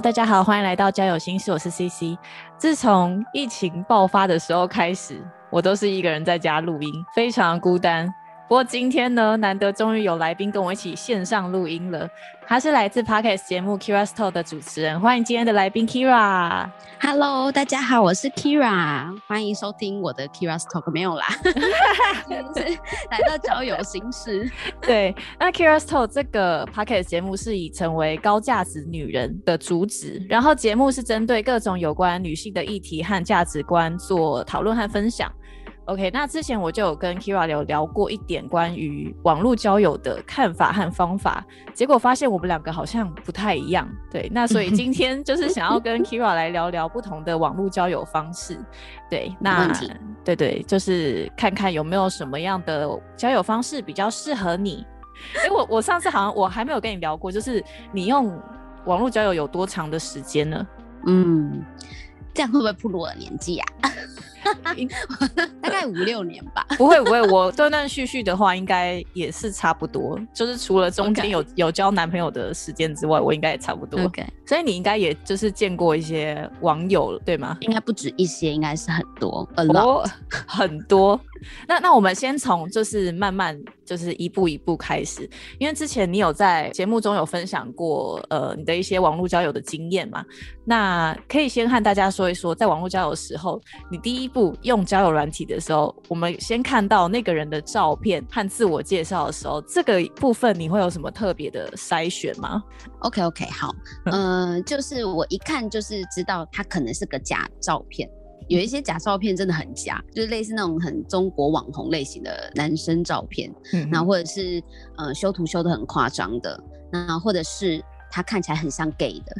大家好，欢迎来到交友心事，我是 CC。自从疫情爆发的时候开始，我都是一个人在家录音，非常孤单。不过今天呢，难得终于有来宾跟我一起线上录音了。他是来自 Podcast 节目 Kira Talk 的主持人，欢迎今天的来宾 Kira。Hello，大家好，我是 Kira，欢迎收听我的 Kira Talk。没有啦，来到交友心事。对，那 Kira Talk 这个 Podcast 节目是以成为高价值女人的主旨，然后节目是针对各种有关女性的议题和价值观做讨论和分享。OK，那之前我就有跟 Kira 有聊过一点关于网络交友的看法和方法，结果发现我们两个好像不太一样。对，那所以今天 就是想要跟 Kira 来聊聊不同的网络交友方式。对，那对对，就是看看有没有什么样的交友方式比较适合你。哎，我我上次好像我还没有跟你聊过，就是你用网络交友有多长的时间呢？嗯，这样会不会暴露我的年纪啊？大概五六年吧，不会不会，我断断续续的话，应该也是差不多，就是除了中间有有交男朋友的时间之外，我应该也差不多。OK，所以你应该也就是见过一些网友对吗？应该不止一些，应该是很多很多很多。那那我们先从就是慢慢就是一步一步开始，因为之前你有在节目中有分享过呃你的一些网络交友的经验嘛，那可以先和大家说一说，在网络交友的时候，你第一步用交友软体的时候，我们先看到那个人的照片和自我介绍的时候，这个部分你会有什么特别的筛选吗？OK OK 好，嗯，就是我一看就是知道他可能是个假照片。有一些假照片真的很假，就是类似那种很中国网红类型的男生照片，嗯，然后或者是呃修图修的很夸张的，那或者是他看起来很像 gay 的，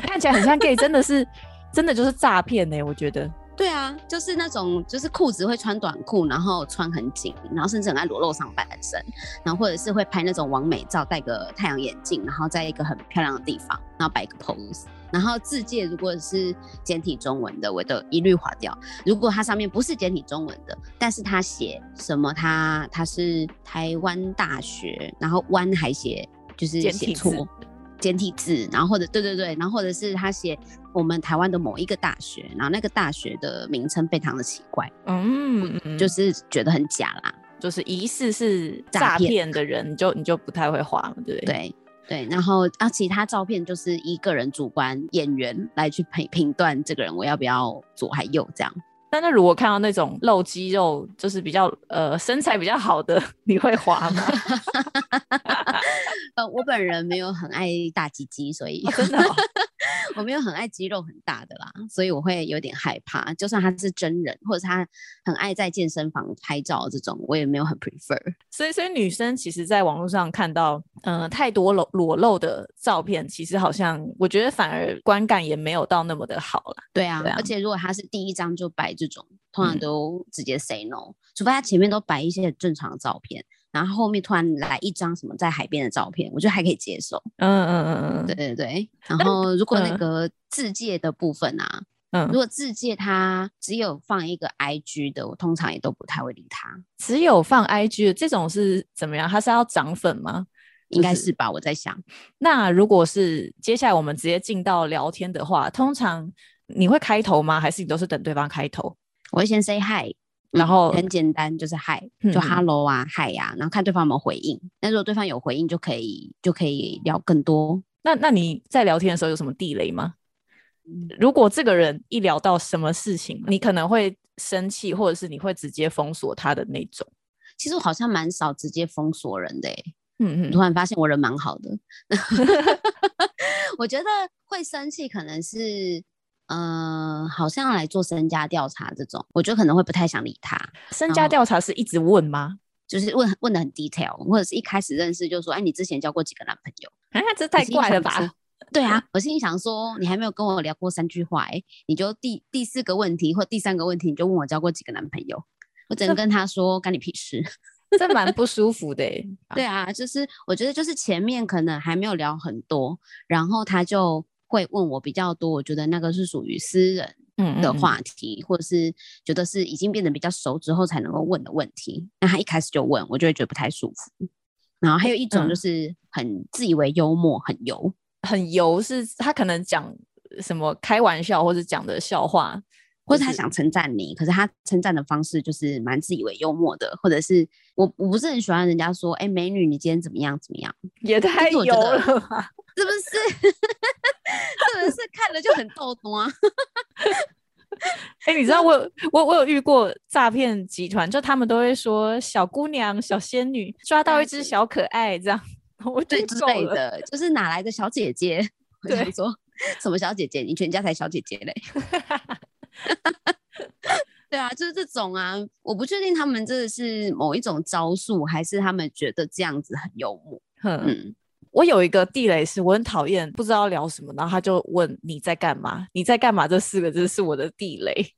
看起来很像 gay，真的是真的就是诈骗呢，我觉得。对啊，就是那种，就是裤子会穿短裤，然后穿很紧，然后甚至很爱裸露上半身，然后或者是会拍那种完美照，戴个太阳眼镜，然后在一个很漂亮的地方，然后摆个 pose，然后字界如果是简体中文的，我都一律划掉。如果它上面不是简体中文的，但是它写什么，它它是台湾大学，然后湾还写就是写错。简体字，然后或者对对对，然后或者是他写我们台湾的某一个大学，然后那个大学的名称非常的奇怪，嗯，就是觉得很假啦，就是疑似是诈骗的人，你就你就不太会画了，对不对？对对，然后啊，其他照片就是一个人主观演员来去评评断这个人我要不要左还右这样。但是如果看到那种露肌肉，就是比较呃身材比较好的，你会滑吗？呃，我本人没有很爱大鸡鸡，所以真的。我没有很爱肌肉很大的啦，所以我会有点害怕。就算他是真人，或者他很爱在健身房拍照这种，我也没有很 prefer。所以，所以女生其实在网络上看到，嗯，太多裸裸露的照片，其实好像我觉得反而观感也没有到那么的好了。对啊，而且如果他是第一张就摆这种，通常都直接 say no，除非他前面都摆一些很正常的照片。然后后面突然来一张什么在海边的照片，我觉得还可以接受。嗯嗯嗯嗯，对对对。然后如果那个字界的部分啊，嗯，如果字界它只有放一个 I G 的，我通常也都不太会理他。只有放 I G 的这种是怎么样？他是要涨粉吗？应该是吧，我在想。那如果是接下来我们直接进到聊天的话，通常你会开头吗？还是你都是等对方开头？我会先 say hi。然后很简单，就是嗨，就 hello 啊，嗨呀，然后看对方有没有回应。那如果对方有回应，就可以就可以聊更多。那那你在聊天的时候有什么地雷吗？如果这个人一聊到什么事情，你可能会生气，或者是你会直接封锁他的那种。其实我好像蛮少直接封锁人的，嗯嗯，突然发现我人蛮好的。我觉得会生气可能是。嗯，好像来做身家调查这种，我觉得可能会不太想理他。身家调查是一直问吗？就是问问的很 detail，或者是一开始认识就说，哎，你之前交过几个男朋友？啊，这太怪了吧？对啊，我心里想说，你还没有跟我聊过三句话、欸，你就第第四个问题或第三个问题，你就问我交过几个男朋友，我只能跟他说干你屁事。这蛮不舒服的欸。对啊，就是我觉得就是前面可能还没有聊很多，然后他就会问我比较多，我觉得那个是属于私人的嗯嗯话题，或者是觉得是已经变得比较熟之后才能够问的问题。那他一开始就问，我就会觉得不太舒服。然后还有一种嗯就是很自以为幽默，很油，很油，是他可能讲什么开玩笑或者讲的笑话，就是或者他想称赞你，可是他称赞的方式就是蛮自以为幽默的，或者是我我不是很喜欢人家说，哎、美女，你今天怎么样怎么样，也太油了吧？是不是？是不是看了就很逗懂啊？哎、你知道我有我我有遇过诈骗集团，就他们都会说小姑娘、小仙女抓到一只小可爱这样，我觉对之。类的，就是哪来的小姐姐？我想对说什么小姐姐？你全家才小姐姐嘞？对啊，就是这种啊，我不确定他们这是某一种招数，还是他们觉得这样子很幽默。哼，嗯，我有一个地雷是我很讨厌，不知道聊什么，然后他就问你在干嘛？你在干嘛？这四个字是我的地雷，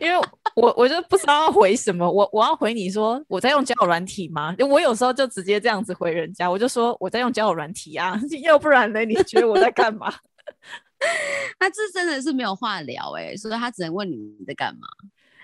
因为我我就不知道要回什么，我我要回你说我在用交友软体吗？我有时候就直接这样子回人家，我就说我在用交友软体啊，要不然呢？你觉得我在干嘛？那这真的是没有话聊哎、所以他只能问你你在干嘛。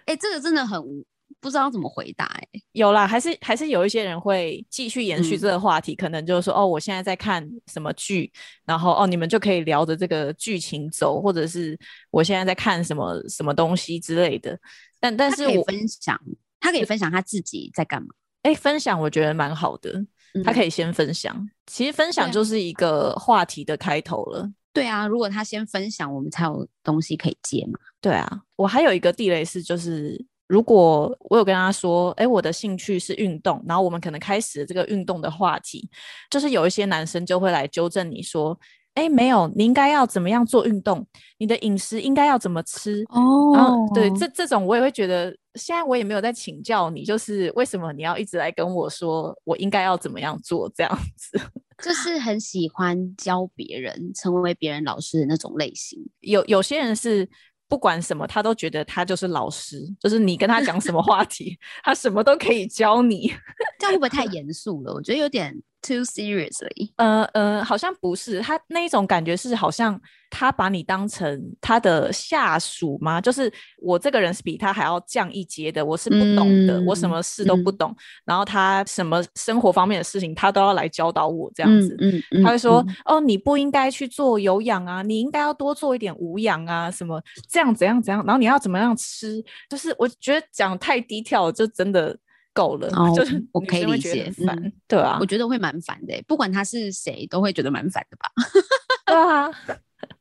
哎、这个真的很无不知道怎么回答哎、有啦，还是还是有一些人会继续延续嗯这个话题，可能就是说哦，我现在在看什么剧，然后哦，你们就可以聊着这个剧情走，或者是我现在在看什么什么东西之类的。但但是我分享，他可以分享他自己在干嘛。哎，分享我觉得蛮好的，他可以以先分享。其实分享就是一个话题的开头了。对啊，如果他先分享，我们才有东西可以接嘛。对啊，我还有一个地雷是，就是如果我有跟他说，哎，我的兴趣是运动，然后我们可能开始了这个运动的话题，就是有一些男生就会来纠正你说，哎，没有，你应该要怎么样做运动，你的饮食应该要怎么吃。哦然后对这这种我也会觉得，现在我也没有在请教你，就是为什么你要一直来跟我说我应该要怎么样做这样子？就是很喜欢教别人，成为别人老师的那种类型。有有些人是不管什么，他都觉得他就是老师，就是你跟他讲什么话题，他什么都可以教你。这样会不会太严肃了？我觉得有点 too seriously。呃呃，好像不是，他那一种感觉是好像他把你当成他的下属吗？就是我这个人是比他还要降一阶的，我是不懂的，我什嗯么事都不嗯懂，然后他什么生活方面的事情他都要来教导我这样子。嗯嗯他会说：“嗯哦，你不应该去做有氧啊，你应该要多做一点无氧啊，什么这样怎样怎样，然后你要怎么样吃，就是我觉得讲太低调就真的够了，哦就是我可以理解嗯对啊我，觉得会蛮烦的欸，不管他是谁，都会觉得蛮烦的吧。对啊，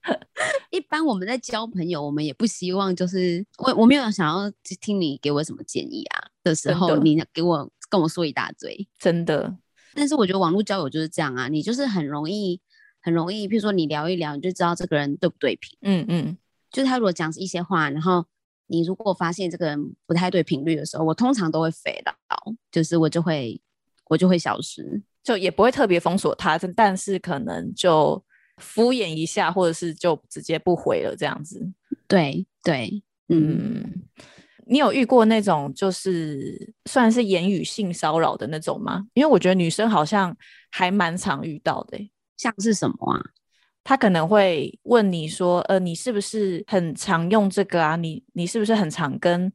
一般我们在交朋友，我们也不希望就是我我没有想要听你给我什么建议啊的时候，你给我跟我说一大堆。真的，但是我觉得网络交友就是这样啊，你就是很容易很容易，譬如说你聊一聊，你就知道这个人对不对频。嗯嗯，就是他如果讲一些话，然后你如果发现这个人不太对频率的时候，我通常都会飞到，就是我就会我就会消失。就也不会特别封锁他，但但是可能就敷衍一下，或者是就直接不回了这样子。对对，嗯，嗯，你有遇过那种就是算是言语性骚扰的那种吗？因为我觉得女生好像还蛮常遇到的欸、像是什么啊？他可能会问你说，呃，你是不是很常用这个啊？你你是不是很常跟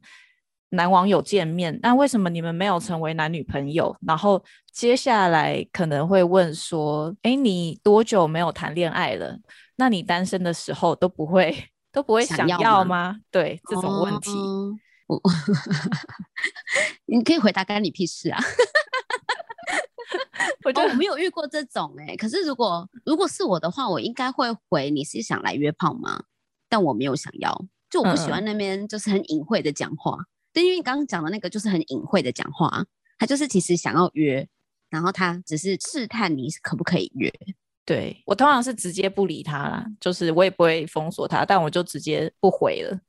男网友见面？那为什么你们没有成为男女朋友？然后接下来可能会问说，哎，你多久没有谈恋爱了？那你单身的时候都不会都不会想想要吗？对这种问题，你可以回答干你屁事啊！哦，我觉得我没有遇过这种哎、可是如果如果是我的话，我应该会回你是想来约炮吗？但我没有想要，就我不喜嗯欢那边就是很隐晦的讲话。对，因为你刚刚讲的那个就是很隐晦的讲话，他就是其实想要约，然后他只是试探你可不可以约。对我通常是直接不理他啦，就是我也不会封锁他，但我就直接不回了。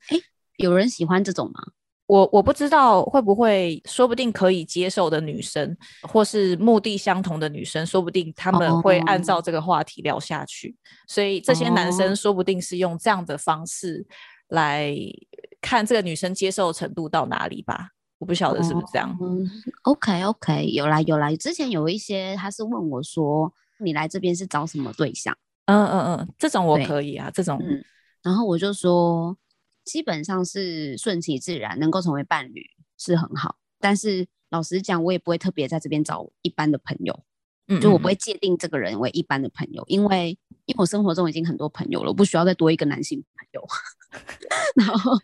有人喜欢这种吗？我我不知道会不会，说不定可以接受的女生，或是目的相同的女生，说不定他们会按照这个话题聊下去。所以这些男生说不定是用这样的方式来看这个女生接受程度到哪里吧。我不晓得是不是这样。嗯，OK OK，有来有来。之前有一些他是问我说：“你来这边是找什么对象？”嗯嗯嗯，这种我可以啊，这种。嗯，然后我就说，基本上是顺其自然，能够成为伴侣是很好。但是老实讲，我也不会特别在这边找一般的朋友。嗯，就我不会界定这个人为一般的朋友，因为因为我生活中已经很多朋友了，我不需要再多一个男性朋友。然后，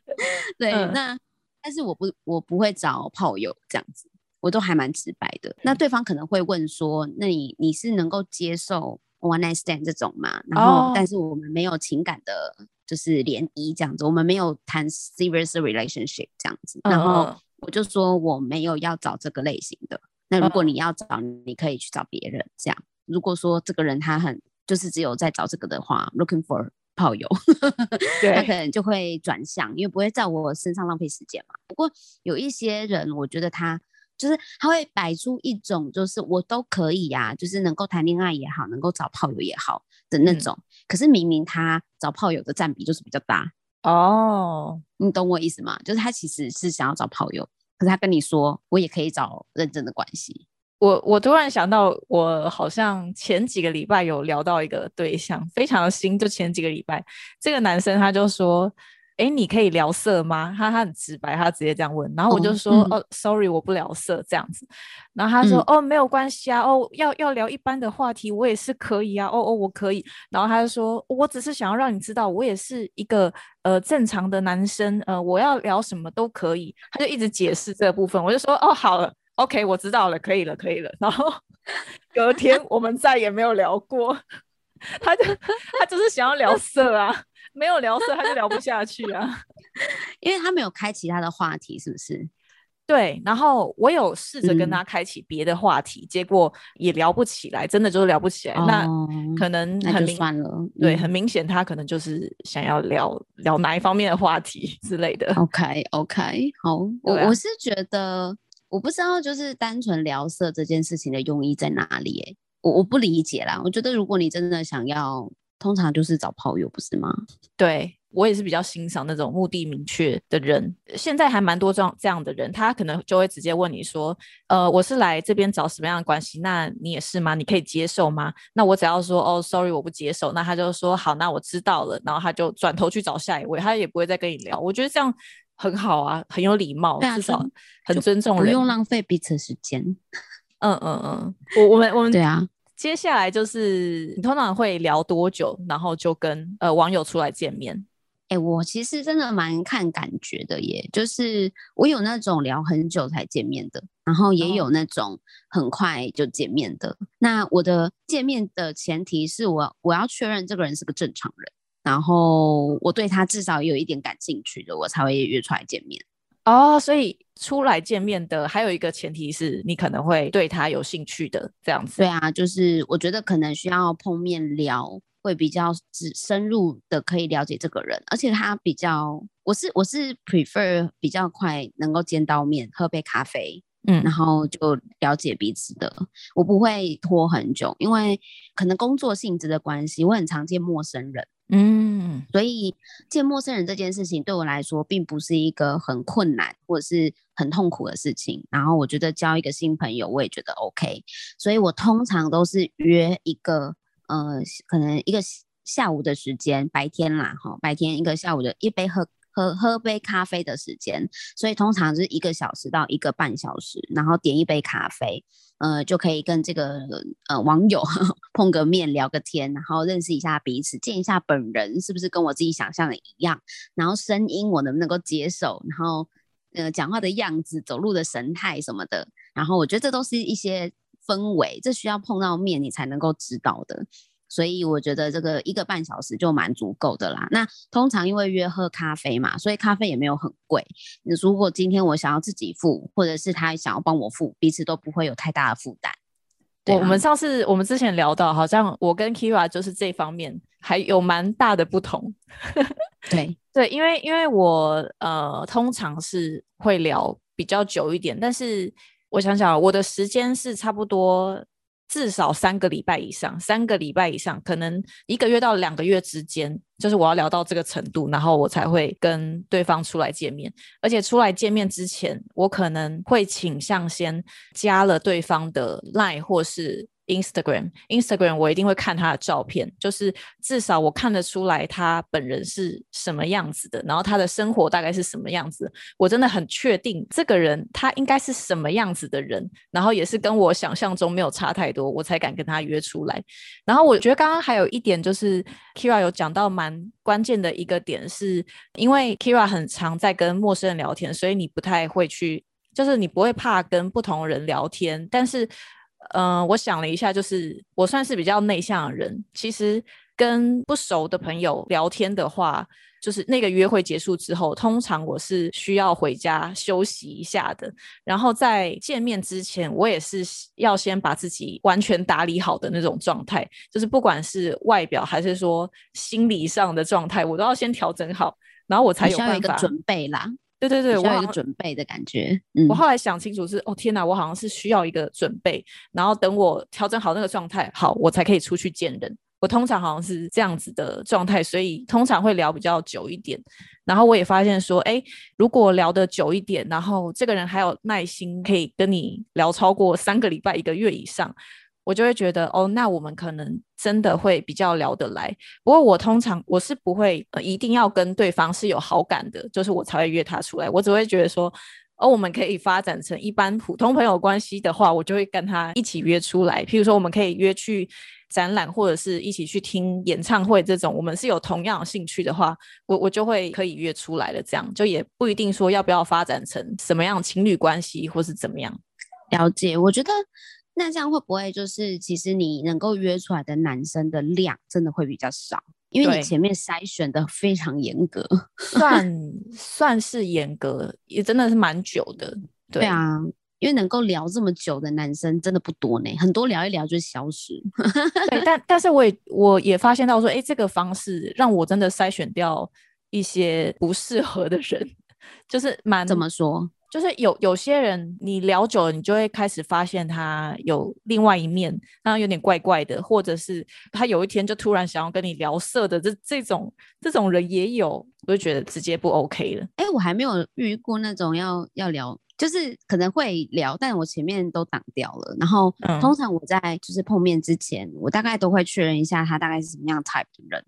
对，那。但是我不，我不会找炮友这样子，我都还蛮直白的。那对方可能会问说：“那你你是能够接受 one night stand 这种嘛？”然后，但是我们没有情感的，就是联谊这样子，我们没有谈 serious relationship 这样子。然后我就说我没有要找这个类型的。那如果你要找，你可以去找别人这样。如果说这个人他很就是只有在找这个的话，looking for。炮友，他可能就会转向，因为不会在我身上浪费时间嘛。不过有一些人，我觉得他就是他会摆出一种就是我都可以呀，就是能够谈恋爱也好，能够找炮友也好的那种。可是明明他找炮友的占比就是比较大哦，你懂我意思吗？就是他其实是想要找炮友，可是他跟你说我也可以找认真的关系。我我突然想到，我好像前几个礼拜有聊到一个对象，非常的新。就前几个礼拜，这个男生他就说：“哎，你可以聊色吗？”他他很直白，他直接这样问。然后我就说：“哦，sorry，我不聊色这样子。”然后他说：“哦，没有关系啊，哦，要要聊一般的话题，我也是可以啊。哦哦，我可以。”然后他就说：“我只是想要让你知道，我也是一个呃正常的男生，呃，我要聊什么都可以。”他就一直解释这部分，我就说：“哦，好了。” OK，我知道了，可以了，可以了。然后 隔天我们再也没有聊过，他就他就是想要聊色啊，没有聊色他就聊不下去啊，因为他没有开其他的话题，是不是？对。然后我有试着跟他开启别的话题，结果也聊不起来，真的就是聊不起来。那可能很明算了，对，很明显他可能就是想要聊聊哪一方面的话题之类的。OK，OK，好，我我是觉得。我不知道，就是单纯聊色这件事情的用意在哪里？哎，我我不理解啦。我觉得如果你真的想要，通常就是找炮友，不是吗？对我也是比较欣赏那种目的明确的人。现在还蛮多这样这样的人，他可能就会直接问你说：“呃，我是来这边找什么样的关系？那你也是吗？你可以接受吗？”那我只要说：“哦，sorry，我不接受。”那他就说：“好，那我知道了。”然后他就转头去找下一位，他也不会再跟你聊。我觉得这样。很好啊，很有礼貌，至少很尊重人，不用浪费彼此时间。嗯嗯嗯，我我们我们对啊。接下来就是你通常会聊多久，然后就跟呃网友出来见面？哎，我其实真的蛮看感觉的耶，就是我有那种聊很久才见面的，然后也有那种很快就见面的。那我的见面的前提是我我要确认这个人是个正常人。然后我对他至少有一点感兴趣的，我才会约出来见面。哦，所以出来见面的还有一个前提是你可能会对他有兴趣的这样子。对啊，就是我觉得可能需要碰面聊，会比较深深入的可以了解这个人，而且他比较，我是我是 prefer 比较快能够见到面，喝杯咖啡。嗯，然后就了解彼此的，我不会拖很久，因为可能工作性质的关系，我很常见陌生人，嗯，所以见陌生人这件事情对我来说并不是一个很困难或者是很痛苦的事情。然后我觉得交一个新朋友，我也觉得 OK，所以我通常都是约一个，呃，可能一个下午的时间，白天啦，哈，白天一个下午的一杯喝。喝喝杯咖啡的时间，所以通常是一个小时到一个半小时，然后点一杯咖啡，呃，就可以跟这个呃网友 碰个面，聊个天，然后认识一下彼此，见一下本人是不是跟我自己想象的一样，然后声音我能不能够接受，然后呃讲话的样子、走路的神态什么的，然后我觉得这都是一些氛围，这需要碰到面你才能够知道的。所以我觉得这个一个半小时就蛮足够的啦。那通常因为约喝咖啡嘛，所以咖啡也没有很贵。你如果今天我想要自己付，或者是他想要帮我付，彼此都不会有太大的负担。我我们上次我们之前聊到，好像我跟 Kira 就是这方面还有蛮大的不同。对对，因为因为我呃通常是会聊比较久一点，但是我想想，我的时间是差不多。至少三个礼拜以上，三个礼拜以上，可能一个月到两个月之间，就是我要聊到这个程度，然后我才会跟对方出来见面。而且出来见面之前，我可能会倾向先加了对方的 lie 或是。Instagram，Instagram 我一定会看他的照片，就是至少我看得出来他本人是什么样子的，然后他的生活大概是什么样子，我真的很确定这个人他应该是什么样子的人，然后也是跟我想象中没有差太多，我才敢跟他约出来。然后我觉得刚刚还有一点就是 Kira 有讲到蛮关键的一个点，是因为 Kira 很常在跟陌生人聊天，所以你不太会去，就是你不会怕跟不同人聊天，但是。嗯，我想了一下，就是我算是比较内向的人。其实跟不熟的朋友聊天的话，就是那个约会结束之后，通常我是需要回家休息一下的。然后在见面之前，我也是要先把自己完全打理好的那种状态，就是不管是外表还是说心理上的状态，我都要先调整好，然后我才有办法准备啦。对对对，我有一个准备的感觉。我后来想清楚是，哦天哪，我好像是需要一个准备，然后等我调整好那个状态，好，我才可以出去见人。我通常好像是这样子的状态，所以通常会聊比较久一点。然后我也发现说，哎，如果聊得久一点，然后这个人还有耐心，可以跟你聊超过三个礼拜、一个月以上。我就会觉得哦，那我们可能真的会比较聊得来。不过我通常我是不会呃一定要跟对方是有好感的，就是我才会约他出来。我只会觉得说，哦，我们可以发展成一般普通朋友关系的话，我就会跟他一起约出来。譬如说，我们可以约去展览，或者是一起去听演唱会这种，我们是有同样兴趣的话，我我就会可以约出来的。这样就也不一定说要不要发展成什么样情侣关系，或是怎么样。了解，我觉得。那这样会不会就是，其实你能够约出来的男生的量真的会比较少，因为你前面筛选的非常严格，算算是严格，也真的是蛮久的。对啊，因为能够聊这么久的男生真的不多呢，很多聊一聊就消失。对，但但是我也我也发现到说，哎，这个方式让我真的筛选掉一些不适合的人，就是蛮怎么说？就是有有些人，你聊久了，你就会开始发现他有另外一面，然后有点怪怪的，或者是他有一天就突然想要跟你聊色的，这这种这种人也有，我就觉得直接不 OK 了。哎，我还没有遇过那种要要聊，就是可能会聊，但我前面都挡掉了。然后通常我在就是碰面之前，我大概都会确认一下他大概是什么样 type 的人。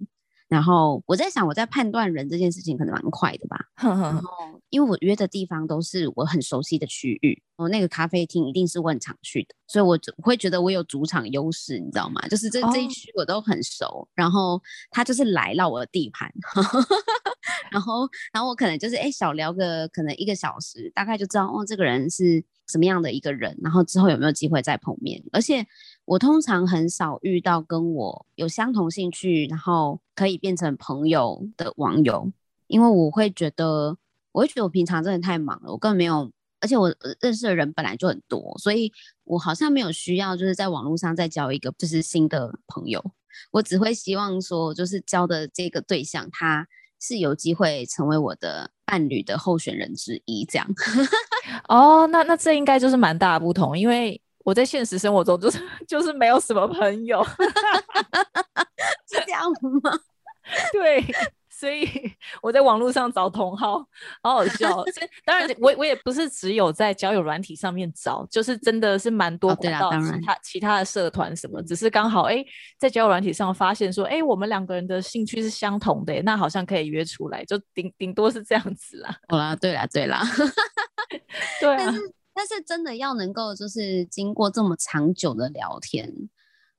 然后我在想，我在判断人这件事情可能蛮快的吧。然后，因为我约的地方都是我很熟悉的区域，哦，那个咖啡厅一定是我很常去的，所以我会觉得我有主场优势，你知道吗？就是这这一区我都很熟。然后他就是来到我的地盘，然后，然后我可能就是哎，小聊个可能一个小时，大概就知道哦，这个人是。什么样的一个人，然后之后有没有机会再碰面？而且我通常很少遇到跟我有相同兴趣，然后可以变成朋友的网友，因为我会觉得，我会觉得我平常真的太忙了，我根本没有，而且我认识的人本来就很多，所以我好像没有需要就是在网络上再交一个就是新的朋友，我只会希望说，就是交的这个对象他。是有机会成为我的伴侣的候选人之一，这样。哦，那那这应该就是蛮大的不同，因为我在现实生活中就是 就是没有什么朋友，是这样吗？对。所以我在网络上找同好，好好笑。当然，我我也不是只有在交友软体上面找，就是真的是蛮多管道，其他其他的社团什么，只是刚好哎，在交友软体上发现说，哎，我们两个人的兴趣是相同的，那好像可以约出来，就顶顶多是这样子啦。好啦，对啦，对啦，对啊。但是但是真的要能够就是经过这么长久的聊天。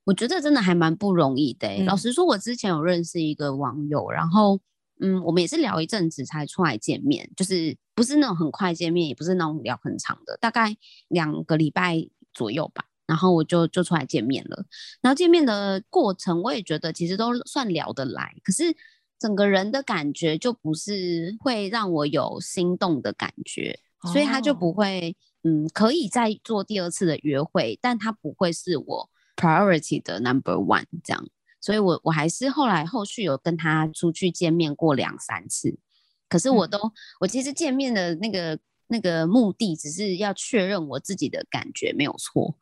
我觉得真的还蛮不容易的。老实说，我之前有认识一个网友，然后嗯，我们也是聊一阵子才出来见面，就是不是那种很快见面，也不是那种聊很长的，大概两个礼拜左右吧。然后我就就出来见面了。然后见面的过程，我也觉得其实都算聊得来，可是整个人的感觉就不是会让我有心动的感觉，所以他就不会嗯，可以再做第二次的约会，但他不会是我。priority 的 number one 这样，所以我我还是后来后续有跟他出去见面过两三次，可是我都我其实见面的那个那个目的只是要确认我自己的感觉没有错。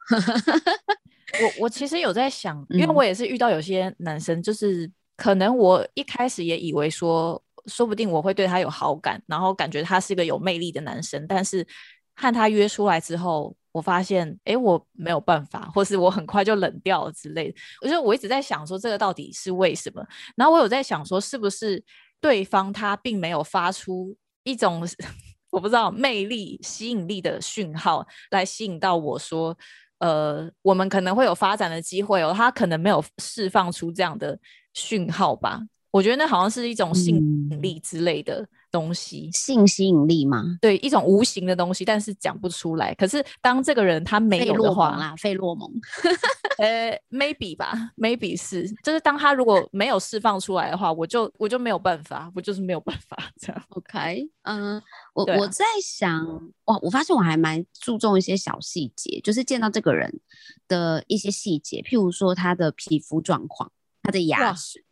我我其实有在想，因为我也是遇到有些男生，就是可能我一开始也以为说，说不定我会对他有好感，然后感觉他是一个有魅力的男生，但是和他约出来之后，我发现，哎，我没有办法，或是我很快就冷掉了之类的。我觉得我一直在想说，这个到底是为什么？然后我有在想说，是不是对方他并没有发出一种 我不知道魅力、吸引力的讯号来吸引到我说。呃，我们可能会有发展的机会哦。他可能没有释放出这样的讯号吧？我觉得那好像是一种吸引力之类的东西，性吸引力吗？对，一种无形的东西，但是讲不出来。可是当这个人他没有的话啦，费洛蒙，呃，maybe 吧，maybe 是，就是当他如果没有释放出来的话，我就我就没有办法，我就是没有办法这样。OK，嗯。我我在想，哇，我发现我还蛮注重一些小细节，就是见到这个人的一些细节，譬如说他的皮肤状况、他的牙齿，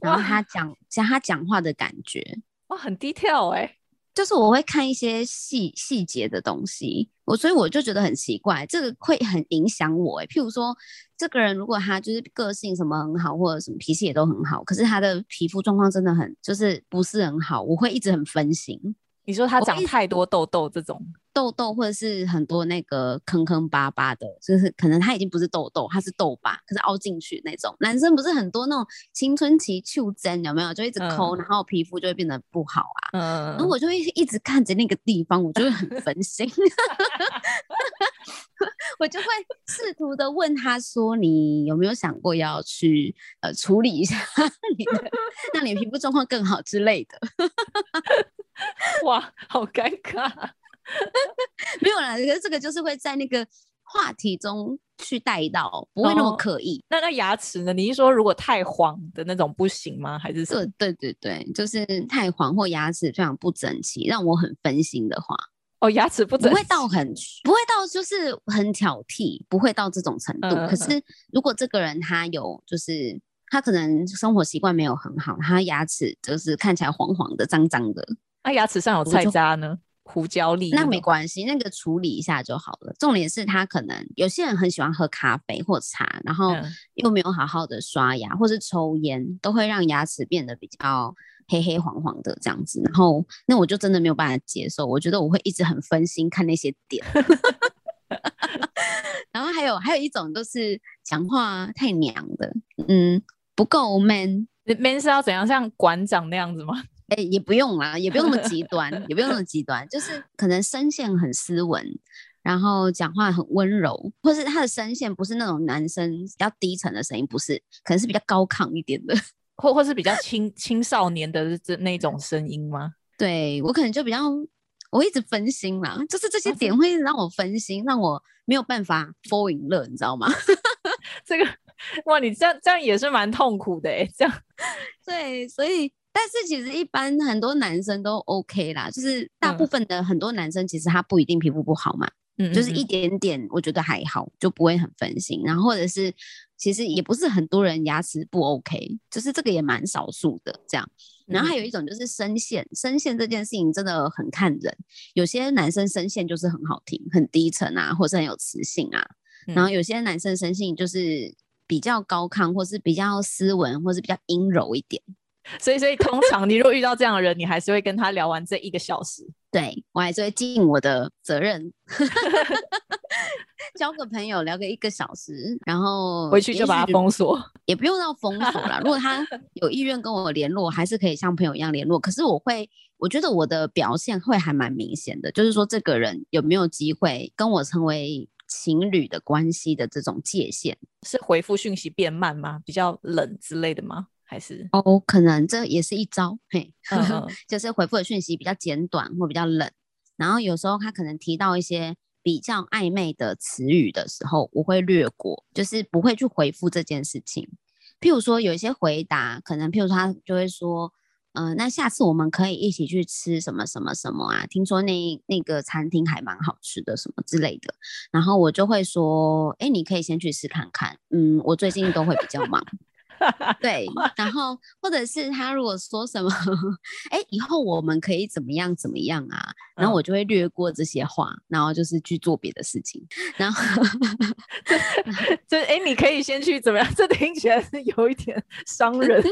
然后他讲讲他讲话的感觉，哇，很低调哎，就是我会看一些细细节的东西，我所以我就觉得很奇怪，这个会很影响我哎，譬如说这个人如果他就是个性什么很好，或者什么脾气也都很好，可是他的皮肤状况真的很就是不是很好，我会一直很分心。你说他长太多痘痘，这种痘痘或者是很多那个坑坑巴巴的，就是可能他已经不是痘痘，他是痘疤，可是凹进去那种。男生不是很多那种青春期丘针有没有？就一直抠，然后皮肤就会变得不好啊。嗯，然后我就会一直看着那个地方，我就会很分心，我就会试图的问他说：“你有没有想过要去呃处理一下你的，让你皮肤状况更好之类的？” 哇，好尴尬！没有啦，可是这个就是会在那个话题中去带到，不会那么刻意。那那牙齿呢？你是说如果太黄的那种不行吗？还是什么？对对对，就是太黄或牙齿非常不整齐，让我很分心的话。哦，牙齿不整，不会到很，不会到就是很挑剔，不会到这种程度。可是如果这个人他有，就是他可能生活习惯没有很好，他牙齿就是看起来黄黄的、脏脏的。那牙齿上有菜渣呢？胡椒粒？那没关系，那个处理一下就好了。重点是他可能有些人很喜欢喝咖啡或茶，然后又没有好好的刷牙，或是抽烟，都会让牙齿变得比较黑黑黄黄的这样子。然后那我就真的没有办法接受，我觉得我会一直很分心看那些点。然后还有还有一种都是讲话太娘的，嗯，不够 man，man 是要怎样像馆长那样子吗？哎，也不用啦，也不用那么极 端，也不用那么极端，就是可能声线很斯文，然后讲话很温柔，或是他的声线不是那种男生比较低沉的声音，不是，可能是比较高亢一点的，或或是比较青青少年的这那种声音吗？对我可能就比较，我一直分心啦，就是这些点会让我分心，让我没有办法 fall in love，你知道吗？这个哇，你这样这样也是蛮痛苦的哎，这样 对，所以。但是其实一般很多男生都 OK 啦，就是大部分的很多男生其实他不一定皮肤不好嘛，嗯，就是一点点我觉得还好，就不会很分心。然后或者是其实也不是很多人牙齿不 OK，就是这个也蛮少数的这样。然后还有一种就是声线，声线这件事情真的很看人，有些男生声线就是很好听，很低沉啊，或是很有磁性啊。然后有些男生声线就是比较高亢，或是比较斯文，或是比较阴柔一点。所以，所以通常你如果遇到这样的人，你还是会跟他聊完这一个小时。对我还是会尽我的责任，交个朋友聊个一个小时，然后回去就把他封锁，也不用到封锁了。如果他有意愿跟我联络，还是可以像朋友一样联络。可是我会，我觉得我的表现会还蛮明显的，就是说这个人有没有机会跟我成为情侣的关系的这种界限，是回复讯息变慢吗？比较冷之类的吗？还是哦，可能这也是一招，嘿，就是回复的讯息比较简短或比较冷，然后有时候他可能提到一些比较暧昧的词语的时候，我会略过，就是不会去回复这件事情。譬如说有一些回答，可能譬如说他就会说，嗯，那下次我们可以一起去吃什么什么什么啊？听说那那个餐厅还蛮好吃的，什么之类的。然后我就会说，哎，你可以先去试看看，嗯，我最近都会比较忙。对，然后或者是他如果说什么，哎，以后我们可以怎么样怎么样啊，然后我就会略过这些话，然后就是去做别的事情。然后，这哎，你可以先去怎么样？这听起来是有一点伤人，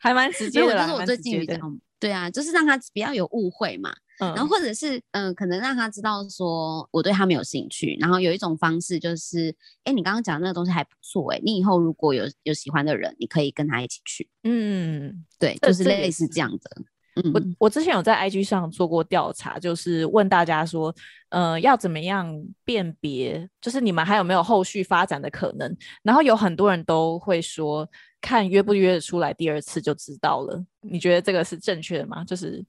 还蛮直接的啦。我最近比较，对啊，就是让他不要有误会嘛。然后或者是嗯，可能让他知道说我对他没有兴趣。然后有一种方式就是，哎，你刚刚讲那个东西还不错，哎，你以后如果有有喜欢的人，你可以跟他一起去。嗯，对，就是类似这样的。嗯，我我之前有在 IG 上做过调查，就是问大家说，呃，要怎么样辨别，就是你们还有没有后续发展的可能？然后有很多人都会说，看约不约得出来，第二次就知道了。你觉得这个是正确的吗？就是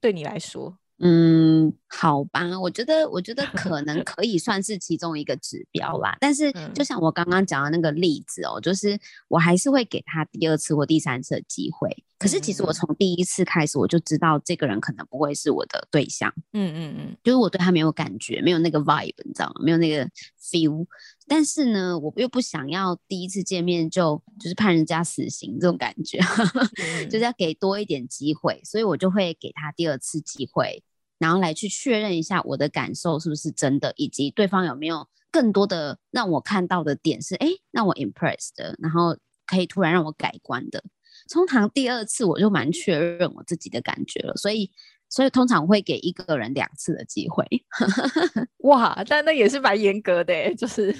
对你来说？嗯，好吧，我觉得，我觉得 可能可以算是其中一个指标啦。但是，就像我刚刚讲的那个例子哦，就是我还是会给他第二次或第三次的机会。可是，其实我从第一次开始，我就知道这个人可能不会是我的对象。嗯嗯嗯，就是我对他没有感觉，没有那个 vibe，你知道吗？没有那个 feel。但是呢，我又不想要第一次见面就就是判人家死刑这种感觉，就是要给多一点机会，所以我就会给他第二次机会。然后来去确认一下我的感受是不是真的，以及对方有没有更多的让我看到的点是，哎，让我 impressed 的，然后可以突然让我改观的。通常第二次我就蛮确认我自己的感觉了，所以所以通常会给一个人两次的机会。哇，但那也是蛮严格的，就是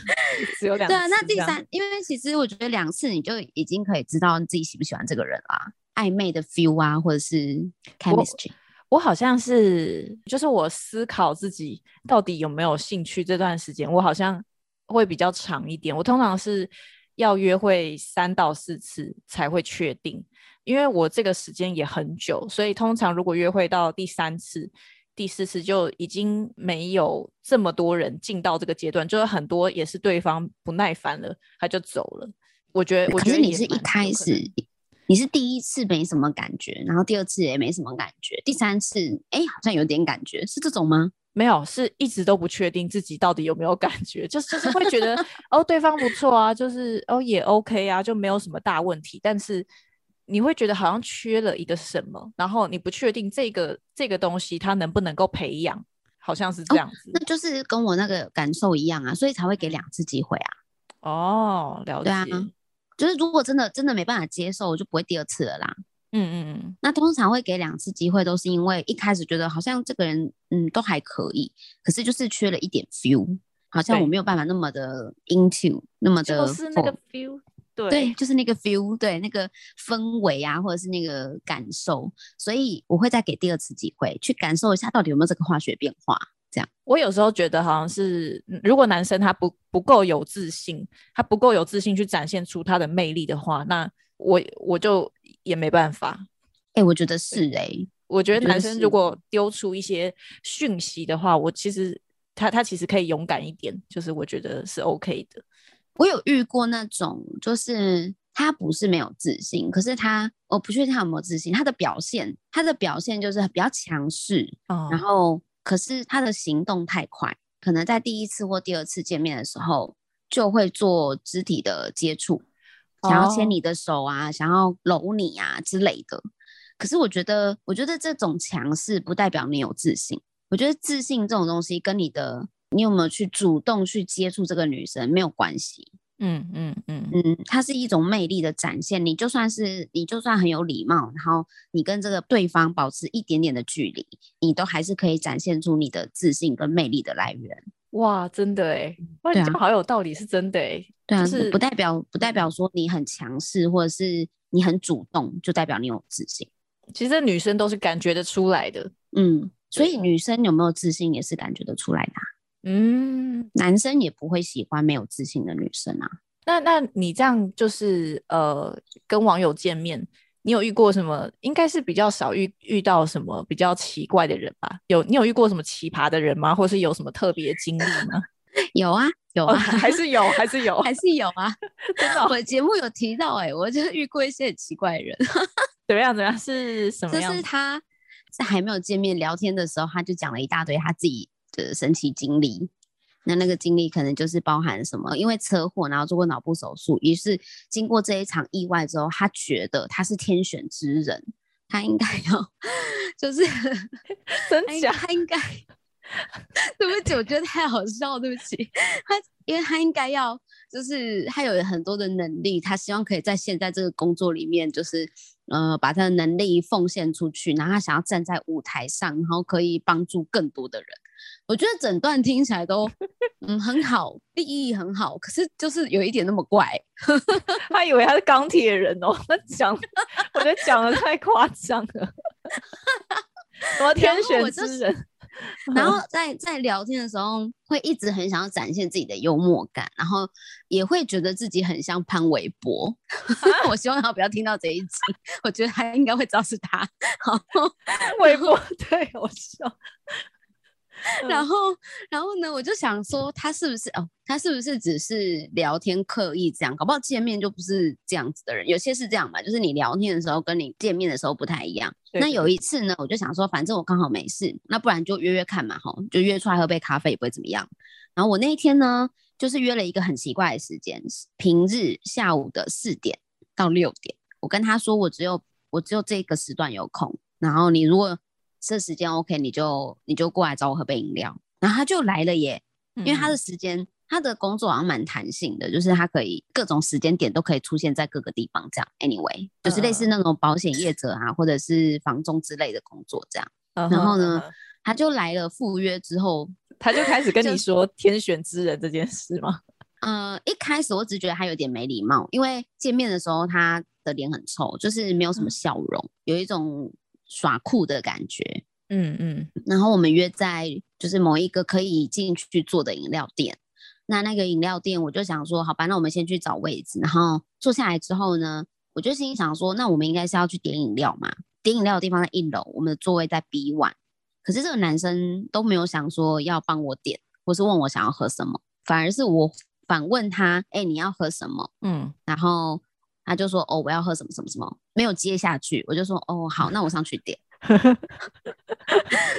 只有两次。对啊，那第三，因为其实我觉得两次你就已经可以知道自己喜不喜欢这个人啦，暧昧的 feel 啊，或者是 chemistry。我好像是，就是我思考自己到底有没有兴趣这段时间，我好像会比较长一点。我通常是要约会三到四次才会确定，因为我这个时间也很久，所以通常如果约会到第三次、第四次就已经没有这么多人进到这个阶段，就是很多也是对方不耐烦了，他就走了。我觉得，我觉得你是一开始。你是第一次没什么感觉，然后第二次也没什么感觉，第三次哎好像有点感觉，是这种吗？没有，是一直都不确定自己到底有没有感觉，就是就是会觉得哦对方不错啊，就是哦也 OK 啊，就没有什么大问题，但是你会觉得好像缺了一个什么，然后你不确定这个这个东西它能不能够培养，好像是这样子，那就是跟我那个感受一样啊，所以才会给两次机会啊。哦，了解。就是如果真的真的没办法接受，我就不会第二次了啦。嗯嗯嗯。那通常会给两次机会，都是因为一开始觉得好像这个人嗯都还可以，可是就是缺了一点 feel，好像我没有办法那么的 into，那么的就是那个 feel，对对，就是那个 feel，对那个氛围啊，或者是那个感受，所以我会再给第二次机会，去感受一下到底有没有这个化学变化。这样，我有时候觉得好像是，如果男生他不不够有自信，他不够有自信去展现出他的魅力的话，那我我就也没办法。哎，我觉得是哎，我觉得男生如果丢出一些讯息的话，我其实他他其实可以勇敢一点，就是我觉得是 OK 的。我有遇过那种，就是他不是没有自信，可是他我不确定他有没有自信，他的表现他的表现就是比较强势，然后。可是他的行动太快，可能在第一次或第二次见面的时候就会做肢体的接触，想要牵你的手啊，想要搂你啊之类的。可是我觉得，我觉得这种强势不代表你有自信。我觉得自信这种东西跟你的你有没有去主动去接触这个女生没有关系。嗯嗯嗯嗯，它是一种魅力的展现。你就算是你就算很有礼貌，然后你跟这个对方保持一点点的距离，你都还是可以展现出你的自信跟魅力的来源。哇，真的哎，哇，你讲好有道理，是真的哎。对啊，是不代表不代表说你很强势或者是你很主动，就代表你有自信。其实女生都是感觉得出来的。嗯，所以女生有没有自信也是感觉得出来的。嗯，男生也不会喜欢没有自信的女生啊。那那你这样就是呃，跟网友见面，你有遇过什么？应该是比较少遇遇到什么比较奇怪的人吧？有你有遇过什么奇葩的人吗？或是有什么特别经历吗？有啊，有啊，还是有，还是有，还是有啊。真的，我节目有提到，哎，我就是遇过一些很奇怪的人。怎么样？怎么样？是什么？就是他在还没有见面聊天的时候，他就讲了一大堆他自己。的神奇经历，那那个经历可能就是包含什么，因为车祸然后做过脑部手术，于是经过这一场意外之后，他觉得他是天选之人，他应该要就是 真假？他应该。对不起，我觉得太好笑。对不起，他因为他应该要，就是他有很多的能力，他希望可以在现在这个工作里面，就是呃，把他的能力奉献出去，然后他想要站在舞台上，然后可以帮助更多的人。我觉得整段听起来都嗯很好，立意义很好，可是就是有一点那么怪。他以为他是钢铁人哦，他讲，我觉得讲的太夸张了。什么天选之人？然后在在聊天的时候，会一直很想要展现自己的幽默感，然后也会觉得自己很像潘玮柏。我希望他不要听到这一集，我觉得他应该会知道是他。好，玮柏对我笑。然后，然后呢？我就想说，他是不是哦？他是不是只是聊天刻意这样？搞不好见面就不是这样子的人。有些是这样吧，就是你聊天的时候跟你见面的时候不太一样。那有一次呢，我就想说，反正我刚好没事，那不然就约约看嘛，哈，就约出来喝杯咖啡也不会怎么样。然后我那一天呢，就是约了一个很奇怪的时间，平日下午的四点到六点。我跟他说，我只有我只有这个时段有空。然后你如果这时间 OK，你就你就过来找我喝杯饮料，然后他就来了耶。因为他的时间，他的工作好像蛮弹性的，就是他可以各种时间点都可以出现在各个地方，这样。Anyway，就是类似那种保险业者啊，或者是房中之类的工作这样。然后呢，他就来了赴约之后，他就开始跟你说天选之人这件事吗？呃，一开始我只觉得他有点没礼貌，因为见面的时候他的脸很臭，就是没有什么笑容，有一种。耍酷的感觉，嗯嗯，然后我们约在就是某一个可以进去坐的饮料店，那那个饮料店我就想说，好吧，那我们先去找位置，然后坐下来之后呢，我就心想说，那我们应该是要去点饮料嘛，点饮料的地方在一楼，我们的座位在 B one，可是这个男生都没有想说要帮我点，或是问我想要喝什么，反而是我反问他，哎，你要喝什么？嗯，然后。他就说：“哦，我要喝什么什么什么，没有接下去。”我就说：“哦，好，那我上去点。”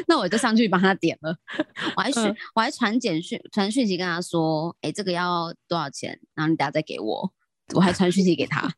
那我就上去帮他点了。我还讯，我还传简讯、传讯息跟他说：“哎，这个要多少钱？然后你等下再给我。”我还传讯息给他，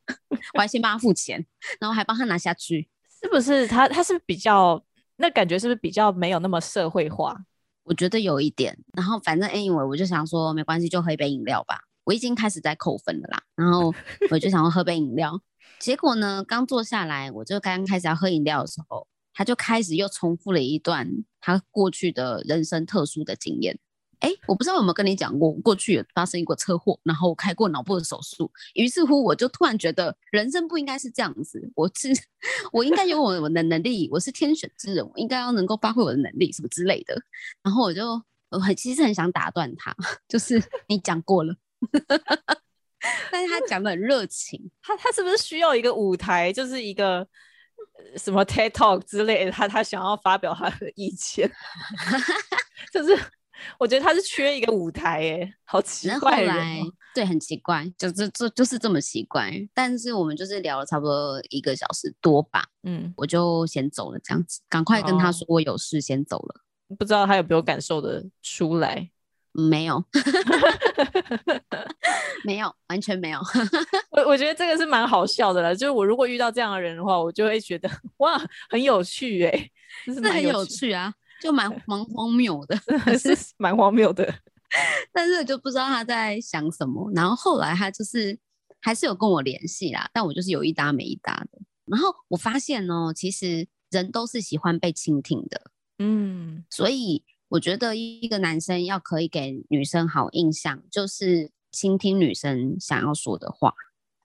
我还先帮他付钱，然后还帮他拿下去。是不是他？他是比较那感觉是不是比较没有那么社会化？我觉得有一点。然后反正 anyway，我就想说没关系，就喝一杯饮料吧。我已经开始在扣分了啦，然后 我就想要喝杯饮料，结果呢，刚坐下来，我就刚开始要喝饮料的时候，他就开始又重复了一段他过去的人生特殊的经验。哎，我不知道有没有跟你讲过，过去有发生一过车祸，然后开过脑部的手术，于是乎我就突然觉得人生不应该是这样子，我是我应该有我的能力，我是天选之人，我应该要能够发挥我的能力什么之类的。然后我就我很其实很想打断他，就是你讲过了。但是他讲的很热情，他他是不是需要一个舞台，就是一个什么 TED Talk 之类的，他他想要发表他的意见，就是我觉得他是缺一个舞台，哎，好奇怪。对，很奇怪，就这这就是这么奇怪。但是我们就是聊了差不多一个小时多吧，嗯，我就先走了，这样子，赶快跟他说我有事先走了。不知道他有没有感受的出来。没有，没有，完全没有。我我觉得这个是蛮好笑的了。就是我如果遇到这样的人的话，我就会觉得哇，很有趣哎，是很有趣啊，就蛮 蛮荒谬的，是蛮荒谬的。但是就不知道他在想什么。然后后来他就是还是有跟我联系啦，但我就是有一搭没一搭的。然后我发现哦，其实人都是喜欢被倾听的，嗯，所以。我觉得一个男生要可以给女生好印象，就是倾听女生想要说的话，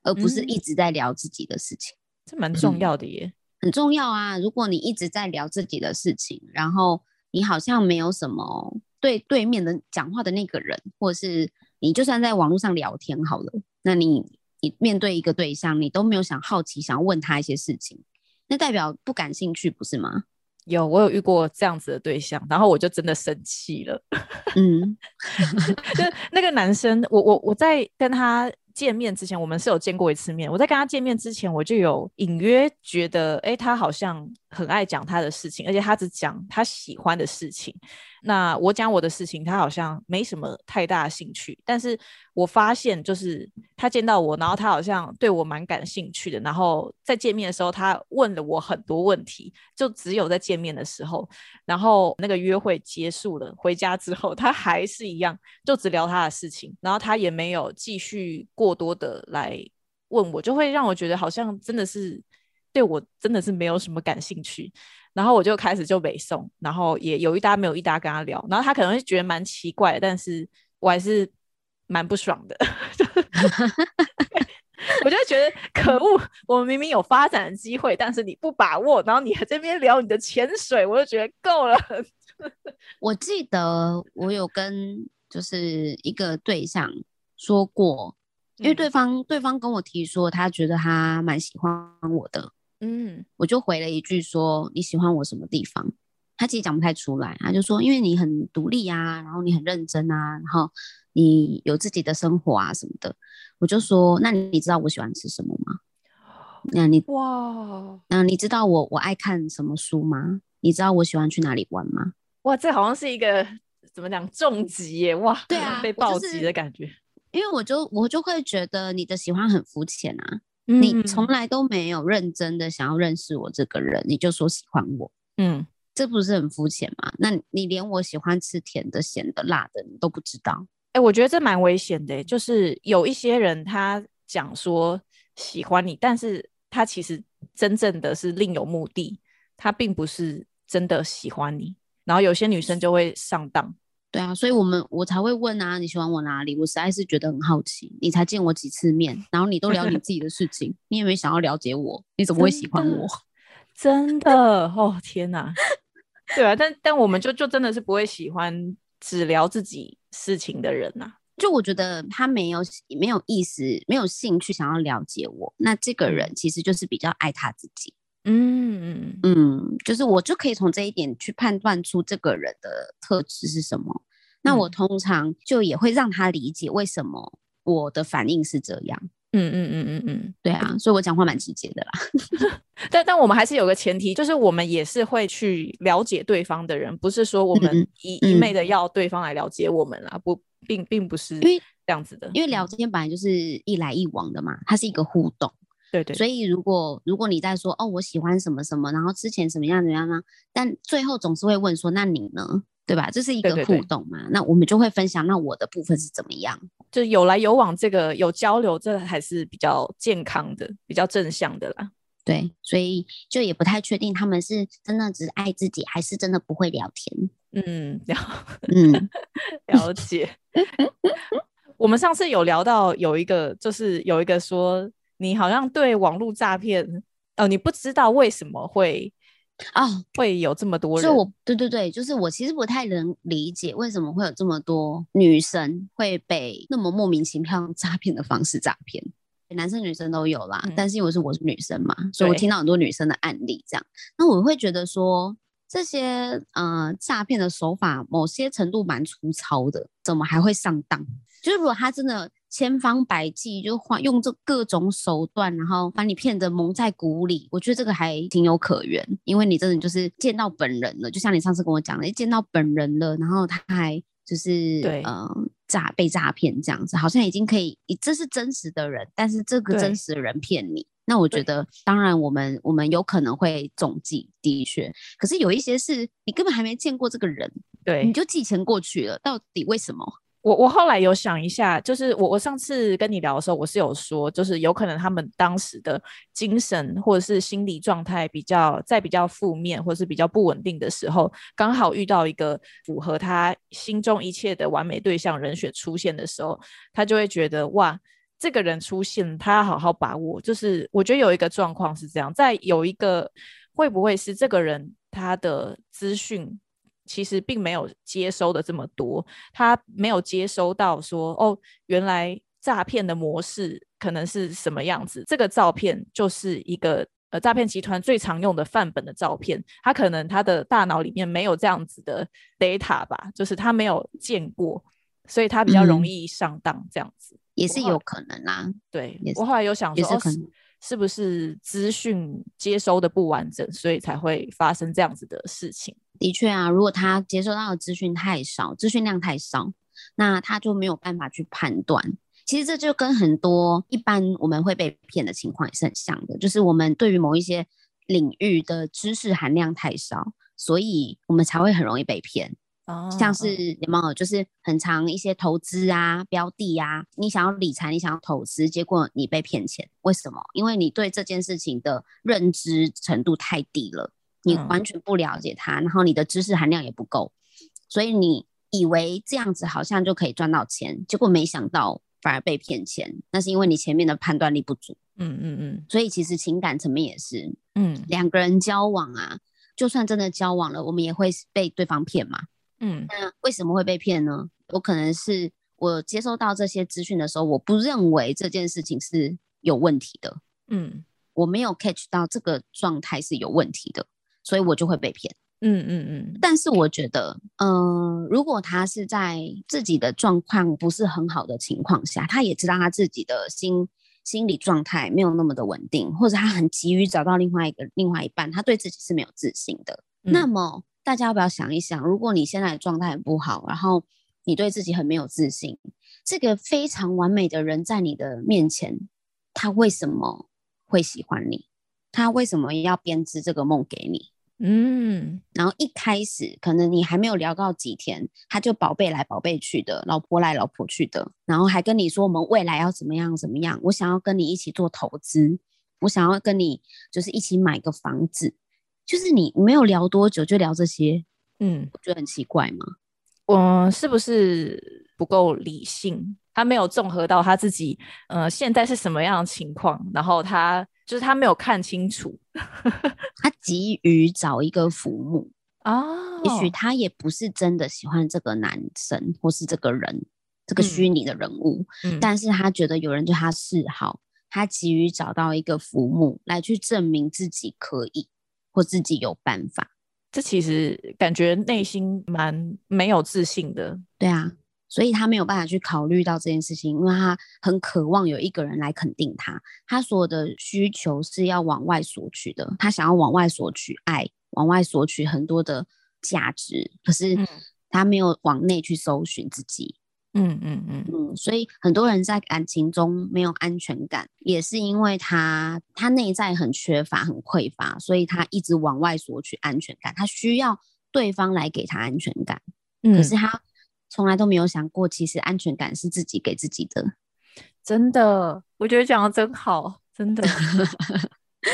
而不是一直在聊自己的事情。这蛮重要的耶，很重要啊！如果你一直在聊自己的事情，然后你好像没有什么对对面的讲话的那个人，或者是你就算在网络上聊天好了，那你你面对一个对象，你都没有想好奇想要问他一些事情，那代表不感兴趣，不是吗？有，我有遇过这样子的对象，然后我就真的生气了。嗯，就那个男生，我我我在跟他见面之前，我们是有见过一次面。我在跟他见面之前，我就有隐约觉得，哎，他好像很爱讲他的事情，而且他只讲他喜欢的事情。那我讲我的事情，他好像没什么太大兴趣。但是我发现，就是他见到我，然后他好像对我蛮感兴趣的。然后在见面的时候，他问了我很多问题，就只有在见面的时候。然后那个约会结束了，回家之后，他还是一样，就只聊他的事情。然后他也没有继续过多的来问我，就会让我觉得好像真的是。对我真的是没有什么感兴趣，然后我就开始就北送，然后也有一搭没有一搭跟他聊，然后他可能会觉得蛮奇怪，但是我还是蛮不爽的，我就觉得可恶，我们明明有发展的机会，但是你不把握，然后你还这边聊你的潜水，我就觉得够了。我记得我有跟就是一个对象说过，因为对方对方跟我提说，他觉得他蛮喜欢我的。嗯，我就回了一句说你喜欢我什么地方？他其实讲不太出来，他就说因为你很独立啊，然后你很认真啊，然后你有自己的生活啊什么的。我就说那你你知道我喜欢吃什么吗？那你哇，那你知道我我爱看什么书吗？你知道我喜欢去哪里玩吗？哇，这好像是一个怎么讲重击耶？哇，对啊，被暴击的感觉。因为我就我就会觉得你的喜欢很肤浅啊。你从来都没有认真的想要认识我这个人，你就说喜欢我，嗯，这不是很肤浅吗？那你连我喜欢吃甜的、咸的、辣的你都不知道？哎，我觉得这蛮危险的，就是有一些人他讲说喜欢你，但是他其实真正的是另有目的，他并不是真的喜欢你。然后有些女生就会上当。对啊，所以我们我才会问啊，你喜欢我哪里？我实在是觉得很好奇。你才见我几次面，然后你都聊你自己的事情，你也没想要了解我，你怎么会喜欢我？真的哦，天哪！对啊，但但我们就就真的是不会喜欢只聊自己事情的人呐。就我觉得他没有没有意思，没有兴趣想要了解我，那这个人其实就是比较爱他自己。嗯嗯嗯，就是我就可以从这一点去判断出这个人的特质是什么。那我通常就也会让他理解为什么我的反应是这样。嗯嗯嗯嗯嗯，对啊，所以我讲话蛮直接的啦。但但我们还是有个前提，就是我们也是会去了解对方的人，不是说我们一一昧的要对方来了解我们啦，不，并并不是因为这样子的。因为聊天本来就是一来一往的嘛，它是一个互动。对对，所以如果如果你在说哦，我喜欢什么什么，然后之前怎么样怎么样呢？但最后总是会问说，那你呢？对吧？这是一个互动嘛？那我们就会分享，那我的部分是怎么样？就有来有往，这个有交流，这还是比较健康的，比较正向的啦。对，所以就也不太确定他们是真的只爱自己，还是真的不会聊天。嗯，了，嗯，了解。我们上次有聊到有一个，就是有一个说。你好像对网络诈骗，哦，你不知道为什么会啊会有这么多人？就我对对对，就是我其实不太能理解为什么会有这么多女生会被那么莫名其妙用诈骗的方式诈骗，男生女生都有啦。但是因为是我是女生嘛，所以我听到很多女生的案例，这样，那我会觉得说这些呃诈骗的手法某些程度蛮粗糙的，怎么还会上当？就是如果他真的。千方百计就换用这各种手段，然后把你骗得蒙在鼓里。我觉得这个还情有可原，因为你真的就是见到本人了，就像你上次跟我讲的，见到本人了，然后他还就是对，嗯，诈被诈骗这样子，好像已经可以，这是真实的人，但是这个真实的人骗你，那我觉得当然我们我们有可能会中计，的确，可是有一些是你根本还没见过这个人，对，你就寄钱过去了，到底为什么？我我后来有想一下，就是我我上次跟你聊的时候，我是有说，就是有可能他们当时的精神或者是心理状态比较在比较负面或者是比较不稳定的时候，刚好遇到一个符合他心中一切的完美对象人选出现的时候，他就会觉得哇，这个人出现，他要好好把握。就是我觉得有一个状况是这样，在有一个会不会是这个人他的资讯。其实并没有接收的这么多，他没有接收到说哦，原来诈骗的模式可能是什么样子。这个照片就是一个呃诈骗集团最常用的范本的照片，他可能他的大脑里面没有这样子的 data 吧，就是他没有见过，所以他比较容易上当这样子，也是有可能啦。对，我后来有想说，是是不是资讯接收的不完整，所以才会发生这样子的事情？的确啊，如果他接收到的资讯太少，资讯量太少，那他就没有办法去判断。其实这就跟很多一般我们会被骗的情况也是很像的，就是我们对于某一些领域的知识含量太少，所以我们才会很容易被骗。哦，像是有没有就是很长一些投资啊、标的啊，你想要理财，你想要投资，结果你被骗钱，为什么？因为你对这件事情的认知程度太低了，你完全不了解它，然后你的知识含量也不够，所以你以为这样子好像就可以赚到钱，结果没想到反而被骗钱，那是因为你前面的判断力不足。嗯嗯嗯，所以其实情感层面也是，嗯两个人交往啊，就算真的交往了，我们也会被对方骗嘛。嗯那为什么会被骗呢？有可能是我接收到这些资讯的时候，我不认为这件事情是有问题的，嗯我没有 catch 到这个状态是有问题的，所以我就会被骗。嗯嗯嗯但是我觉得，嗯、如果他是在自己的状况不是很好的情况下，他也知道他自己的心心理状态没有那么的稳定，或者他很急于找到另外一个另外一半，他对自己是没有自信的。嗯那么大家要不要想一想，如果你现在的状态很不好，然后你对自己很没有自信，这个非常完美的人在你的面前，他为什么会喜欢你？他为什么要编织这个梦给你？嗯然后一开始可能你还没有聊到几天，他就宝贝来宝贝去的，老婆来老婆去的，然后还跟你说我们未来要怎么样怎么样，我想要跟你一起做投资，我想要跟你就是一起买个房子，就是你没有聊多久就聊这些，嗯，我觉得很奇怪吗？我是不是不够理性？他没有综合到他自己，呃，现在是什么样的情况，然后他就是他没有看清楚 他急于找一个父母，啊也许他也不是真的喜欢这个男生或是这个人，这个虚拟的人物，嗯但是他觉得有人对他示好，他急于找到一个父母来去证明自己可以或自己有办法。这其实感觉内心蛮没有自信的。对啊，所以他没有办法去考虑到这件事情，因为他很渴望有一个人来肯定他，他所有的需求是要往外索取的，他想要往外索取爱，往外索取很多的价值，可是嗯他没有往内去搜寻自己。嗯嗯嗯嗯，所以很多人在感情中没有安全感，也是因为他他内在很缺乏、很匮乏，所以他一直往外索取安全感，他需要对方来给他安全感，嗯，可是他从来都没有想过，其实安全感是自己给自己的。真的，我觉得讲的真好，真的。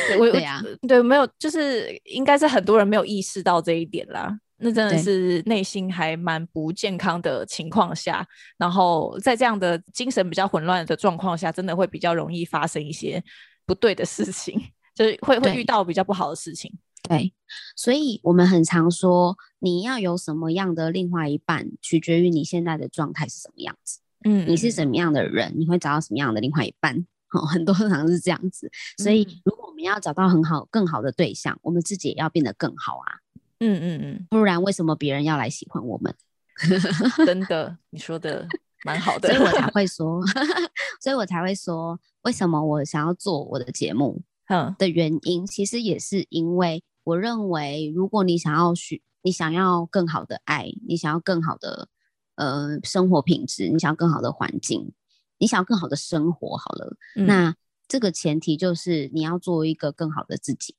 对我我对啊对，没有，就是应该是很多人没有意识到这一点啦。那真的是内心还蛮不健康的情况下，然后在这样的精神比较混乱的状况下，真的会比较容易发生一些不对的事情，就是会会遇到比较不好的事情。对，所以我们很常说，你要有什么样的另外一半，取决于你现在的状态是什么样子。嗯你是什么样的人，你会找到什么样的另外一半。哦，很多常是这样子，所以嗯如果我们要找到很好、更好的对象，我们自己也要变得更好啊。嗯嗯嗯，不然为什么别人要来喜欢我们？真的，你说的蛮好的。所以我才会说，所以我才会说，为什么我想要做我的节目嗯的原因，其实也是因为我认为，如果你想要许，你想要更好的爱，你想要更好的呃生活品质，你想要更好的环境，你想要更好的生活，好了，嗯那这个前提就是你要做一个更好的自己。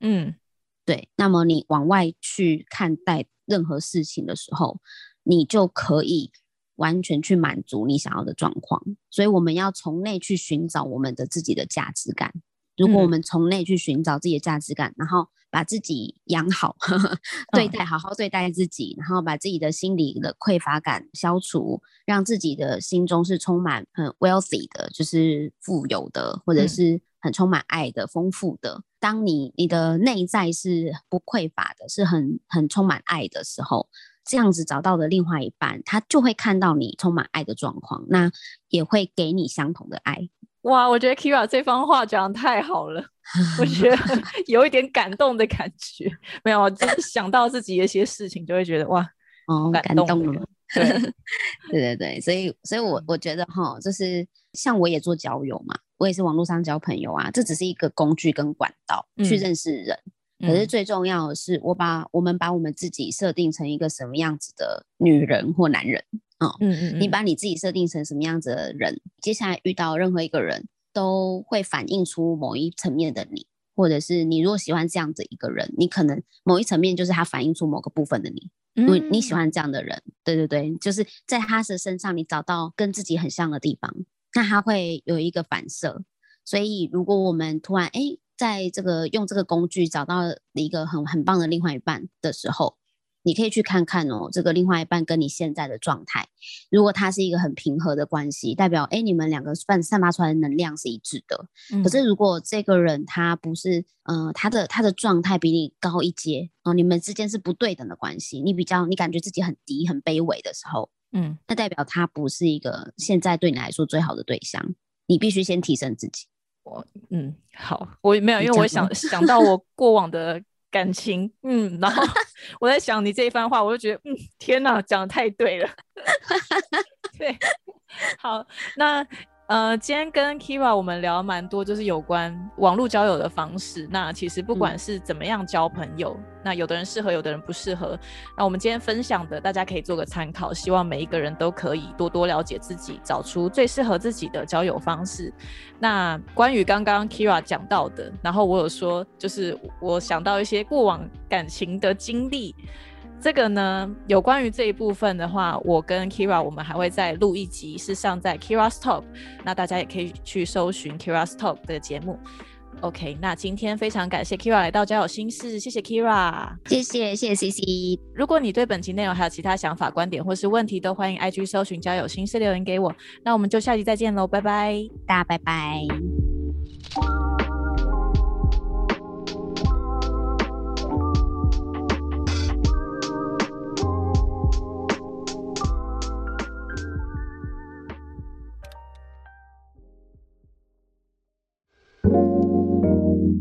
嗯对，那么你往外去看待任何事情的时候，你就可以完全去满足你想要的状况。所以我们要从内去寻找我们的自己的价值感。如果我嗯们从内去寻找自己的价值感，然后把自己养好，对嗯待好好对待自己，然后把自己的心理的匮乏感消除，让自己的心中是充满很 wealthy 的，就是富有的，或者嗯是很充满爱的、丰富的。当你你的内在是不匮乏的，是很很充满爱的时候，这样子找到的另外一半，他就会看到你充满爱的状况，那也会给你相同的爱。哇，我觉得 Kira 这番话讲的太好了，我觉得 有一点感动的感觉。没有，就是想到自己的一些事情，就会觉得哇，哦，感感动了动了。对，对对对，所以所以我我觉得哈，就是像我也做交友嘛，我也是网络上交朋友啊，这只是一个工具跟管道去认识人。可是最重要的是，我把我们把我们自己设定成一个什么样子的女人或男人啊？嗯嗯，你把你自己设定成什么样子的人，接下来遇到任何一个人都会反映出某一层面的你，或者是你如果喜欢这样子一个人，你可能某一层面就是他反映出某个部分的你，因为你喜欢这样的人。对对对，就是在他的身上你找到跟自己很像的地方，那他会有一个反射。所以如果我们突然哎。在这个用这个工具找到一个很很棒的另外一半的时候，你可以去看看哦，这个另外一半跟你现在的状态，如果他是一个很平和的关系，代表哎你们两个散散发出来的能量是一致的。可是如果这个人他不是，呃，他的他的状态比你高一阶哦，你们之间是不对等的关系，你比较你感觉自己很低很卑微的时候，嗯，那代表他不是一个现在对你来说最好的对象，你必须先提升自己。我嗯好，我没有，因为我想想到我 过往的感情，嗯，然后 我在想你这一番话，我就觉得嗯，天哪，讲的太对了，对，好，那。呃，今天跟 Kira 我们聊蛮多，就是有关网络交友的方式。那其实不管是怎么样交朋友，那有的人适合，有的人不适合。那我们今天分享的，大家可以做个参考。希望每一个人都可以多多了解自己，找出最适合自己的交友方式。那关于刚刚 Kira 讲到的，然后我有说，就是我想到一些过往感情的经历。这个呢，有关于这一部分的话，我跟 Kira 我们还会再录一集，是上在 Kira's Talk，那大家也可以去搜寻 Kira's Talk 的节目。OK，那今天非常感谢 Kira 来到交友心事，谢谢 Kira，谢谢谢谢 CC。如果你对本期内容还有其他想法、观点或是问题，都欢迎 IG 搜寻交友心事留言给我。那我们就下集再见喽，拜拜，大家拜拜。